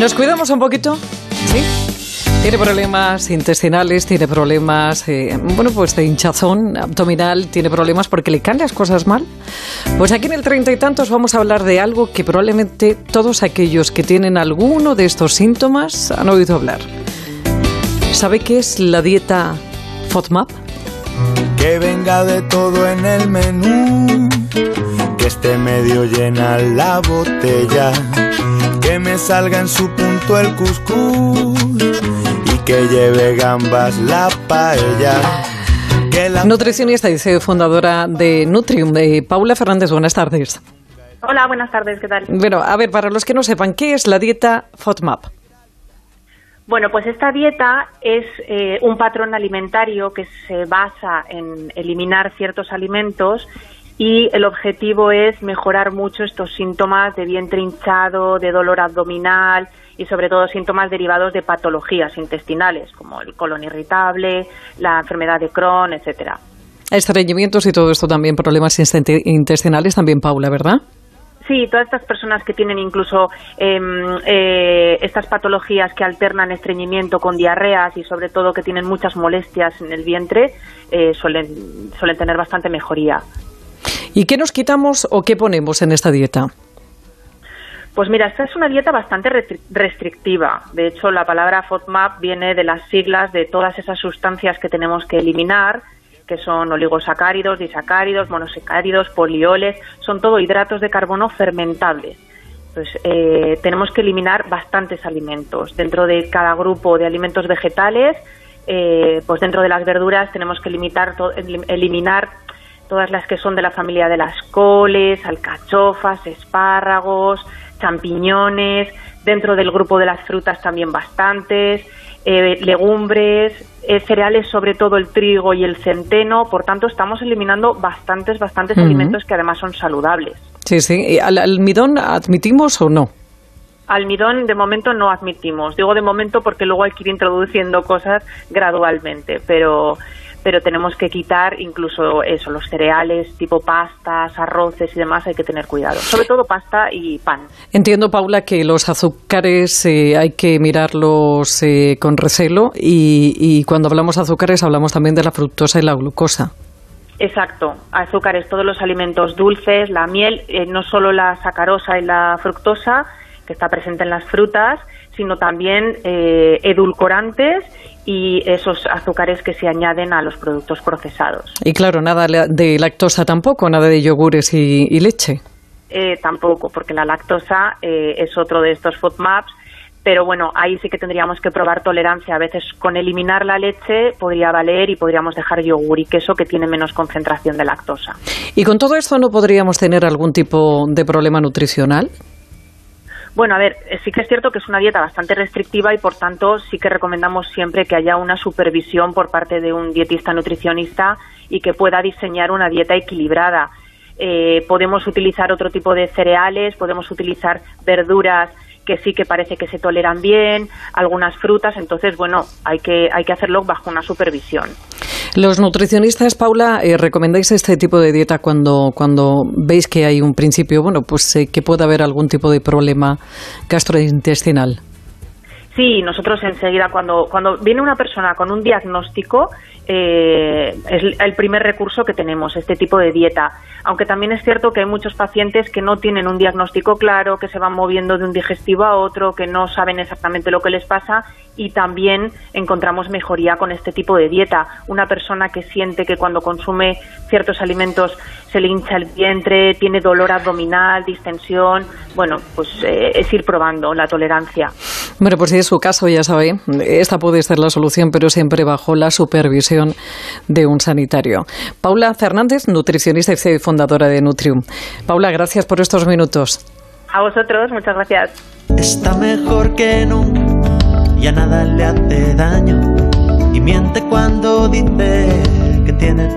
¿Nos cuidamos un poquito? ¿Sí? Tiene problemas intestinales, tiene problemas, eh, bueno, pues de hinchazón abdominal, tiene problemas porque le caen las cosas mal. Pues aquí en el treinta y tantos vamos a hablar de algo que probablemente todos aquellos que tienen alguno de estos síntomas han oído hablar. ¿Sabe qué es la dieta FODMAP? Que venga de todo en el menú, que esté medio llena la botella, que me salga en su punto el cuscús y que lleve gambas la paella. Que la... Nutricionista y CEO fundadora de Nutrium, de Paula Fernández, buenas tardes. Hola, buenas tardes, ¿qué tal? Bueno, a ver, para los que no sepan, ¿qué es la dieta FODMAP? Bueno, pues esta dieta es eh, un patrón alimentario que se basa en eliminar ciertos alimentos y el objetivo es mejorar mucho estos síntomas de vientre hinchado, de dolor abdominal y sobre todo síntomas derivados de patologías intestinales como el colon irritable, la enfermedad de Crohn, etcétera. Estreñimientos y todo esto también, problemas intestinales también, Paula, ¿verdad? Sí, todas estas personas que tienen incluso eh, eh, estas patologías que alternan estreñimiento con diarreas y sobre todo que tienen muchas molestias en el vientre, eh, suelen, suelen tener bastante mejoría. ¿Y qué nos quitamos o qué ponemos en esta dieta? Pues mira, esta es una dieta bastante restrictiva. De hecho, la palabra FODMAP viene de las siglas de todas esas sustancias que tenemos que eliminar que son oligosacáridos, disacáridos, monosacáridos, polioles, son todo hidratos de carbono fermentables. Pues eh, tenemos que eliminar bastantes alimentos. Dentro de cada grupo de alimentos vegetales, eh, pues dentro de las verduras tenemos que limitar eliminar todas las que son de la familia de las coles, alcachofas, espárragos, champiñones, dentro del grupo de las frutas también bastantes, eh, legumbres, eh, cereales, sobre todo el trigo y el centeno. Por tanto, estamos eliminando bastantes, bastantes alimentos que además son saludables. Sí, sí. ¿Al almidón admitimos o no? Almidón de momento no admitimos. Digo de momento porque luego hay que ir introduciendo cosas gradualmente, pero pero tenemos que quitar incluso eso, los cereales tipo pastas, arroces y demás, hay que tener cuidado. Sobre todo pasta y pan. Entiendo, Paula, que los azúcares eh, hay que mirarlos eh, con recelo y, y cuando hablamos de azúcares hablamos también de la fructosa y la glucosa. Exacto, azúcares, todos los alimentos dulces, la miel, eh, no solo la sacarosa y la fructosa, que está presente en las frutas, sino también edulcorantes y esos azúcares que se añaden a los productos procesados. Y claro, nada de lactosa tampoco, nada de yogures y, leche. Eh, tampoco, porque la lactosa eh, es otro de estos FODMAPs, pero bueno, ahí sí que tendríamos que probar tolerancia. A veces con eliminar la leche podría valer y podríamos dejar yogur y queso que tiene menos concentración de lactosa. ¿Y con todo esto no podríamos tener algún tipo de problema nutricional? Bueno, a ver, eh, sí que es cierto que es una dieta bastante restrictiva y por tanto sí que recomendamos siempre que haya una supervisión por parte de un dietista nutricionista y que pueda diseñar una dieta equilibrada. Eh, podemos utilizar otro tipo de cereales, podemos utilizar verduras que sí que parece que se toleran bien, algunas frutas, entonces bueno, hay que, hay que hacerlo bajo una supervisión. Los nutricionistas, Paula, eh, recomendáis este tipo de dieta cuando, cuando veis que hay un principio, bueno, pues eh, que puede haber algún tipo de problema gastrointestinal. Sí, nosotros enseguida, cuando, cuando viene una persona con un diagnóstico, eh, es el primer recurso que tenemos, este tipo de dieta. Aunque también es cierto que hay muchos pacientes que no tienen un diagnóstico claro, que se van moviendo de un digestivo a otro, que no saben exactamente lo que les pasa y también encontramos mejoría con este tipo de dieta. Una persona que siente que cuando consume ciertos alimentos se le hincha el vientre, tiene dolor abdominal, distensión, bueno, pues eh, es ir probando la tolerancia. Bueno, pues si es su caso, ya sabe, esta puede ser la solución, pero siempre bajo la supervisión de un sanitario. Paula Fernández, nutricionista y fundadora de Nutrium. Paula, gracias por estos minutos. A vosotros, muchas gracias. Está mejor que nunca, ya nada le hace daño y miente cuando dice que tiene